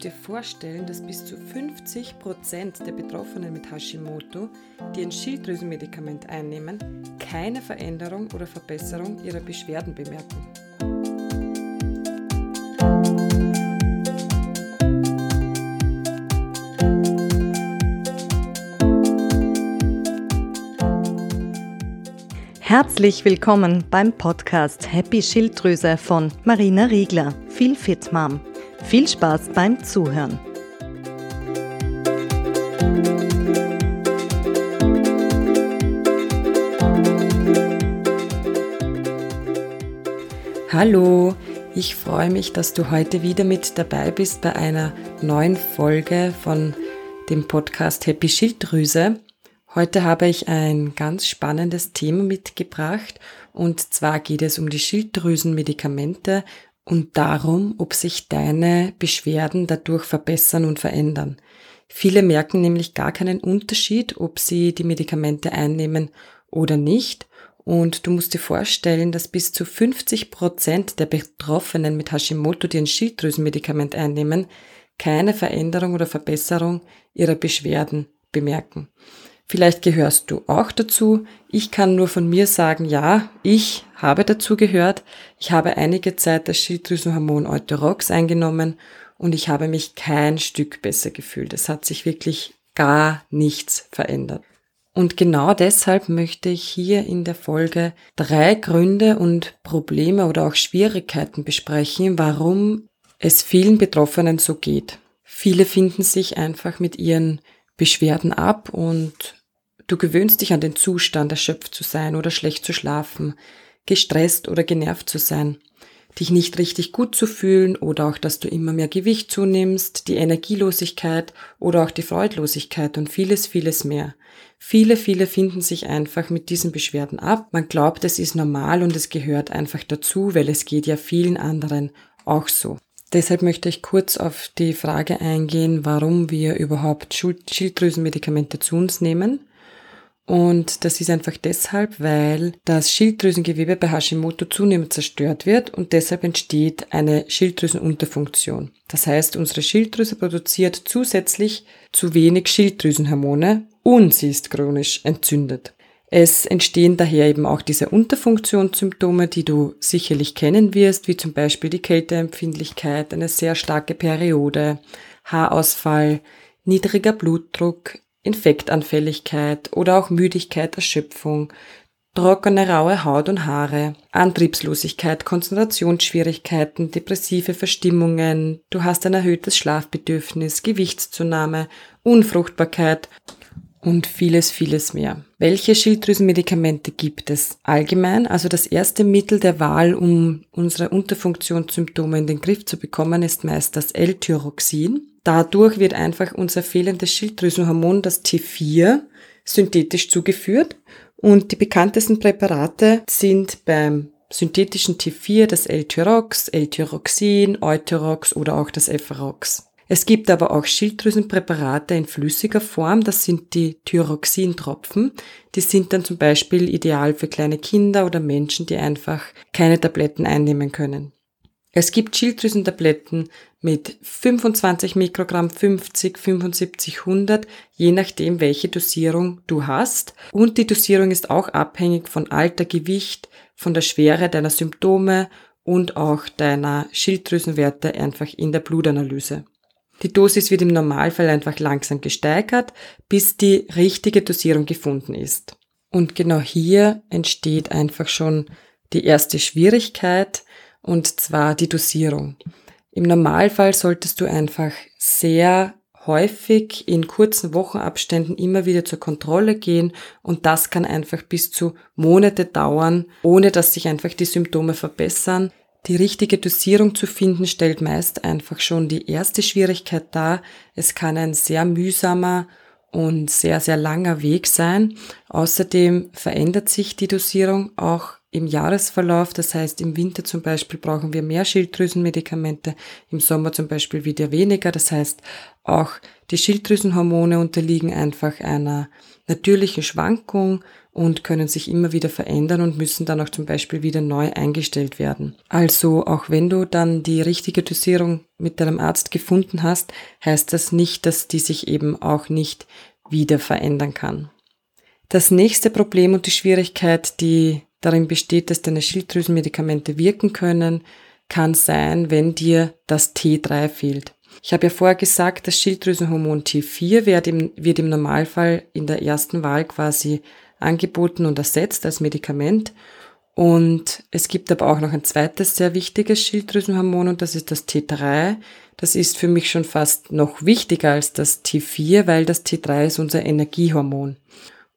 musst dir vorstellen, dass bis zu 50 Prozent der Betroffenen mit Hashimoto, die ein Schilddrüsenmedikament einnehmen, keine Veränderung oder Verbesserung ihrer Beschwerden bemerken. Herzlich willkommen beim Podcast Happy Schilddrüse von Marina Riegler, Viel Fit Mom. Viel Spaß beim Zuhören. Hallo, ich freue mich, dass du heute wieder mit dabei bist bei einer neuen Folge von dem Podcast Happy Schilddrüse. Heute habe ich ein ganz spannendes Thema mitgebracht und zwar geht es um die Schilddrüsenmedikamente und darum, ob sich deine Beschwerden dadurch verbessern und verändern. Viele merken nämlich gar keinen Unterschied, ob sie die Medikamente einnehmen oder nicht. Und du musst dir vorstellen, dass bis zu 50 Prozent der Betroffenen mit Hashimoto, die ein Schilddrüsenmedikament einnehmen, keine Veränderung oder Verbesserung ihrer Beschwerden bemerken. Vielleicht gehörst du auch dazu. Ich kann nur von mir sagen, ja, ich habe dazu gehört. Ich habe einige Zeit das Schilddrüsenhormon Euterox eingenommen und ich habe mich kein Stück besser gefühlt. Es hat sich wirklich gar nichts verändert. Und genau deshalb möchte ich hier in der Folge drei Gründe und Probleme oder auch Schwierigkeiten besprechen, warum es vielen Betroffenen so geht. Viele finden sich einfach mit ihren Beschwerden ab und Du gewöhnst dich an den Zustand, erschöpft zu sein oder schlecht zu schlafen, gestresst oder genervt zu sein, dich nicht richtig gut zu fühlen oder auch, dass du immer mehr Gewicht zunimmst, die Energielosigkeit oder auch die Freudlosigkeit und vieles, vieles mehr. Viele, viele finden sich einfach mit diesen Beschwerden ab. Man glaubt, es ist normal und es gehört einfach dazu, weil es geht ja vielen anderen auch so. Deshalb möchte ich kurz auf die Frage eingehen, warum wir überhaupt Schilddrüsenmedikamente zu uns nehmen und das ist einfach deshalb, weil das Schilddrüsengewebe bei Hashimoto zunehmend zerstört wird und deshalb entsteht eine Schilddrüsenunterfunktion. Das heißt, unsere Schilddrüse produziert zusätzlich zu wenig Schilddrüsenhormone und sie ist chronisch entzündet. Es entstehen daher eben auch diese Unterfunktionssymptome, die du sicherlich kennen wirst, wie zum Beispiel die Kälteempfindlichkeit, eine sehr starke Periode, Haarausfall, niedriger Blutdruck, Infektanfälligkeit oder auch Müdigkeit, Erschöpfung, trockene raue Haut und Haare, Antriebslosigkeit, Konzentrationsschwierigkeiten, depressive Verstimmungen, du hast ein erhöhtes Schlafbedürfnis, Gewichtszunahme, Unfruchtbarkeit und vieles, vieles mehr. Welche Schilddrüsenmedikamente gibt es? Allgemein, also das erste Mittel der Wahl, um unsere Unterfunktionssymptome in den Griff zu bekommen, ist meist das L-Tyroxin. Dadurch wird einfach unser fehlendes Schilddrüsenhormon, das T4, synthetisch zugeführt. Und die bekanntesten Präparate sind beim synthetischen T4 das L-Tyrox, L-Tyroxin, Euterox oder auch das Efferox. Es gibt aber auch Schilddrüsenpräparate in flüssiger Form, das sind die Thyroxin-Tropfen. Die sind dann zum Beispiel ideal für kleine Kinder oder Menschen, die einfach keine Tabletten einnehmen können. Es gibt Schilddrüsentabletten mit 25 Mikrogramm, 50, 75, 100, je nachdem, welche Dosierung du hast. Und die Dosierung ist auch abhängig von Alter, Gewicht, von der Schwere deiner Symptome und auch deiner Schilddrüsenwerte einfach in der Blutanalyse. Die Dosis wird im Normalfall einfach langsam gesteigert, bis die richtige Dosierung gefunden ist. Und genau hier entsteht einfach schon die erste Schwierigkeit, und zwar die Dosierung. Im Normalfall solltest du einfach sehr häufig in kurzen Wochenabständen immer wieder zur Kontrolle gehen und das kann einfach bis zu Monate dauern, ohne dass sich einfach die Symptome verbessern. Die richtige Dosierung zu finden stellt meist einfach schon die erste Schwierigkeit dar. Es kann ein sehr mühsamer und sehr, sehr langer Weg sein. Außerdem verändert sich die Dosierung auch im Jahresverlauf. Das heißt, im Winter zum Beispiel brauchen wir mehr Schilddrüsenmedikamente, im Sommer zum Beispiel wieder weniger. Das heißt, auch die Schilddrüsenhormone unterliegen einfach einer natürlichen Schwankung und können sich immer wieder verändern und müssen dann auch zum Beispiel wieder neu eingestellt werden. Also auch wenn du dann die richtige Dosierung mit deinem Arzt gefunden hast, heißt das nicht, dass die sich eben auch nicht wieder verändern kann. Das nächste Problem und die Schwierigkeit, die darin besteht, dass deine Schilddrüsenmedikamente wirken können, kann sein, wenn dir das T3 fehlt. Ich habe ja vorher gesagt, das Schilddrüsenhormon T4 wird im, wird im Normalfall in der ersten Wahl quasi angeboten und ersetzt als Medikament. Und es gibt aber auch noch ein zweites sehr wichtiges Schilddrüsenhormon und das ist das T3. Das ist für mich schon fast noch wichtiger als das T4, weil das T3 ist unser Energiehormon.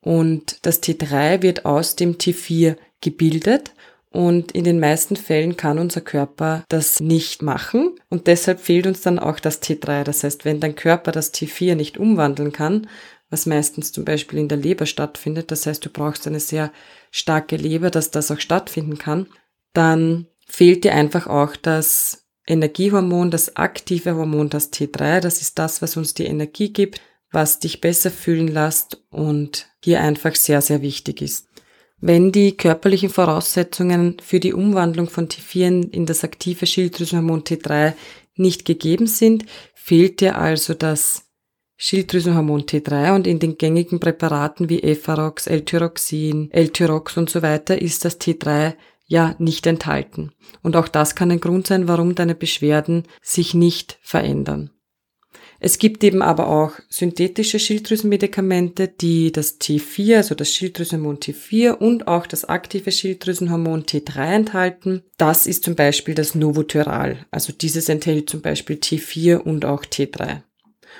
Und das T3 wird aus dem T4 gebildet und in den meisten Fällen kann unser Körper das nicht machen und deshalb fehlt uns dann auch das T3. Das heißt, wenn dein Körper das T4 nicht umwandeln kann, was meistens zum Beispiel in der Leber stattfindet, das heißt, du brauchst eine sehr starke Leber, dass das auch stattfinden kann, dann fehlt dir einfach auch das Energiehormon, das aktive Hormon, das T3. Das ist das, was uns die Energie gibt, was dich besser fühlen lässt und hier einfach sehr, sehr wichtig ist. Wenn die körperlichen Voraussetzungen für die Umwandlung von T4 in das aktive Schilddrüsenhormon T3 nicht gegeben sind, fehlt dir also das Schilddrüsenhormon T3 und in den gängigen Präparaten wie Efarox, L-Tyroxin, L-Tyrox und so weiter ist das T3 ja nicht enthalten. Und auch das kann ein Grund sein, warum deine Beschwerden sich nicht verändern. Es gibt eben aber auch synthetische Schilddrüsenmedikamente, die das T4, also das Schilddrüsenhormon T4 und auch das aktive Schilddrüsenhormon T3 enthalten. Das ist zum Beispiel das Novotyral. Also dieses enthält zum Beispiel T4 und auch T3.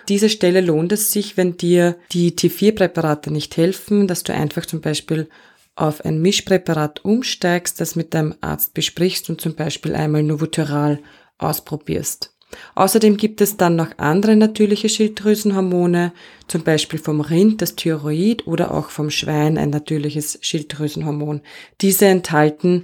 Diese Stelle lohnt es sich, wenn dir die T4-Präparate nicht helfen, dass du einfach zum Beispiel auf ein Mischpräparat umsteigst, das mit deinem Arzt besprichst und zum Beispiel einmal Novotyral ausprobierst. Außerdem gibt es dann noch andere natürliche Schilddrüsenhormone, zum Beispiel vom Rind das Thyroid oder auch vom Schwein ein natürliches Schilddrüsenhormon. Diese enthalten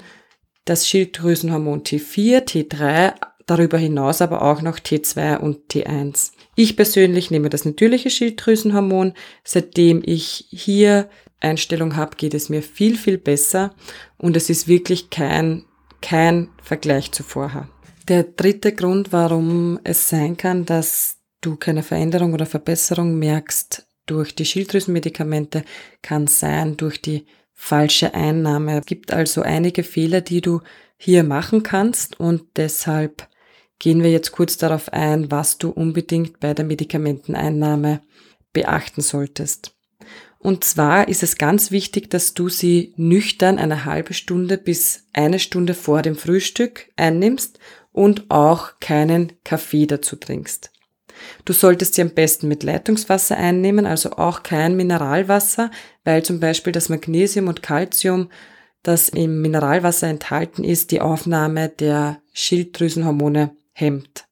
das Schilddrüsenhormon T4, T3, darüber hinaus aber auch noch T2 und T1. Ich persönlich nehme das natürliche Schilddrüsenhormon. Seitdem ich hier Einstellung habe, geht es mir viel, viel besser und es ist wirklich kein, kein Vergleich zu vorher. Der dritte Grund, warum es sein kann, dass du keine Veränderung oder Verbesserung merkst durch die Schilddrüsenmedikamente, kann sein durch die falsche Einnahme. Es gibt also einige Fehler, die du hier machen kannst und deshalb gehen wir jetzt kurz darauf ein, was du unbedingt bei der Medikamenteneinnahme beachten solltest. Und zwar ist es ganz wichtig, dass du sie nüchtern eine halbe Stunde bis eine Stunde vor dem Frühstück einnimmst und auch keinen Kaffee dazu trinkst. Du solltest sie am besten mit Leitungswasser einnehmen, also auch kein Mineralwasser, weil zum Beispiel das Magnesium und Calcium, das im Mineralwasser enthalten ist, die Aufnahme der Schilddrüsenhormone hemmt.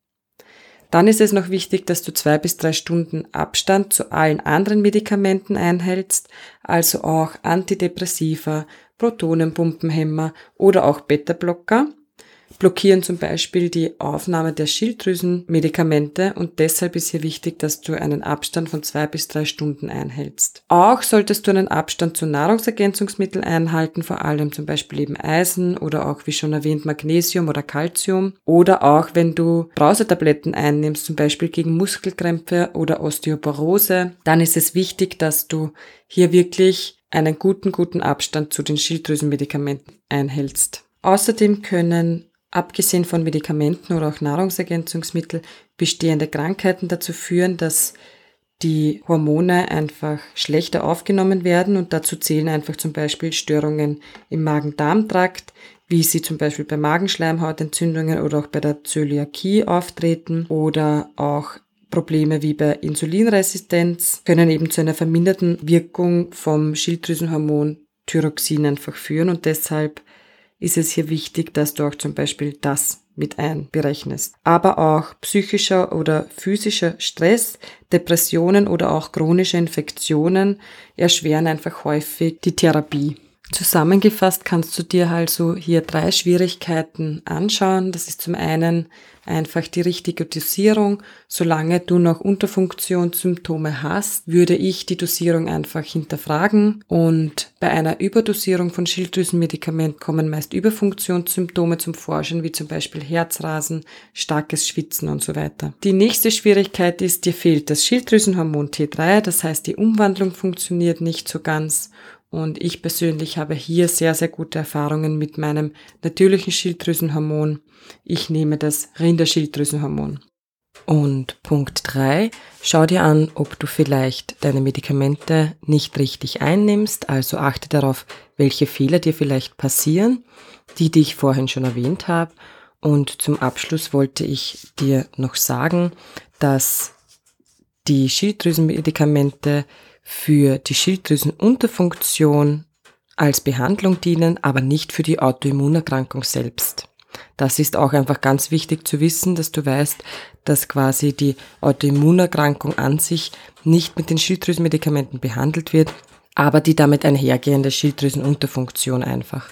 Dann ist es noch wichtig, dass du zwei bis drei Stunden Abstand zu allen anderen Medikamenten einhältst, also auch Antidepressiva, Protonenpumpenhemmer oder auch Beta-Blocker blockieren zum Beispiel die Aufnahme der Schilddrüsenmedikamente und deshalb ist hier wichtig, dass du einen Abstand von zwei bis drei Stunden einhältst. Auch solltest du einen Abstand zu Nahrungsergänzungsmitteln einhalten, vor allem zum Beispiel eben Eisen oder auch wie schon erwähnt Magnesium oder Calcium oder auch wenn du Brausetabletten einnimmst, zum Beispiel gegen Muskelkrämpfe oder Osteoporose, dann ist es wichtig, dass du hier wirklich einen guten, guten Abstand zu den Schilddrüsenmedikamenten einhältst. Außerdem können abgesehen von Medikamenten oder auch Nahrungsergänzungsmittel bestehende Krankheiten dazu führen, dass die Hormone einfach schlechter aufgenommen werden und dazu zählen einfach zum Beispiel Störungen im Magen-Darm-Trakt, wie sie zum Beispiel bei Magenschleimhautentzündungen oder auch bei der Zöliakie auftreten oder auch Probleme wie bei Insulinresistenz können eben zu einer verminderten Wirkung vom Schilddrüsenhormon Thyroxin einfach führen und deshalb ist es hier wichtig, dass du auch zum Beispiel das mit einberechnest. Aber auch psychischer oder physischer Stress, Depressionen oder auch chronische Infektionen erschweren einfach häufig die Therapie. Zusammengefasst kannst du dir also hier drei Schwierigkeiten anschauen. Das ist zum einen einfach die richtige Dosierung. Solange du noch Unterfunktionssymptome hast, würde ich die Dosierung einfach hinterfragen. Und bei einer Überdosierung von Schilddrüsenmedikamenten kommen meist Überfunktionssymptome zum Vorschein, wie zum Beispiel Herzrasen, starkes Schwitzen und so weiter. Die nächste Schwierigkeit ist, dir fehlt das Schilddrüsenhormon T3, das heißt, die Umwandlung funktioniert nicht so ganz und ich persönlich habe hier sehr, sehr gute Erfahrungen mit meinem natürlichen Schilddrüsenhormon. Ich nehme das Rinderschilddrüsenhormon. Und Punkt drei: Schau dir an, ob du vielleicht deine Medikamente nicht richtig einnimmst. Also achte darauf, welche Fehler dir vielleicht passieren, die, die ich vorhin schon erwähnt habe. Und zum Abschluss wollte ich dir noch sagen, dass die Schilddrüsenmedikamente für die Schilddrüsenunterfunktion als Behandlung dienen, aber nicht für die Autoimmunerkrankung selbst. Das ist auch einfach ganz wichtig zu wissen, dass du weißt, dass quasi die Autoimmunerkrankung an sich nicht mit den Schilddrüsenmedikamenten behandelt wird, aber die damit einhergehende Schilddrüsenunterfunktion einfach.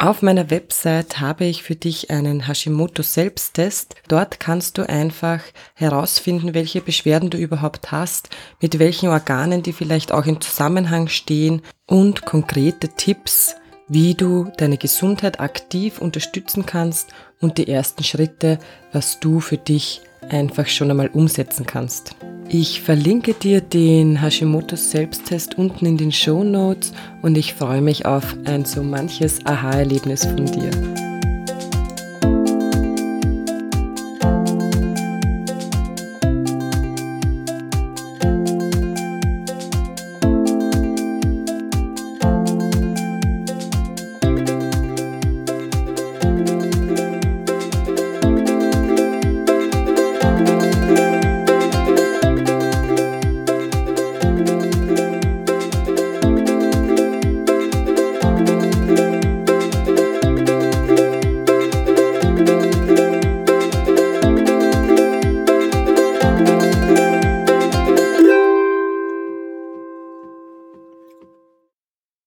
Auf meiner Website habe ich für dich einen Hashimoto Selbsttest. Dort kannst du einfach herausfinden, welche Beschwerden du überhaupt hast, mit welchen Organen die vielleicht auch im Zusammenhang stehen und konkrete Tipps, wie du deine Gesundheit aktiv unterstützen kannst und die ersten Schritte, was du für dich einfach schon einmal umsetzen kannst. Ich verlinke dir den Hashimoto's Selbsttest unten in den Show Notes und ich freue mich auf ein so manches Aha-Erlebnis von dir.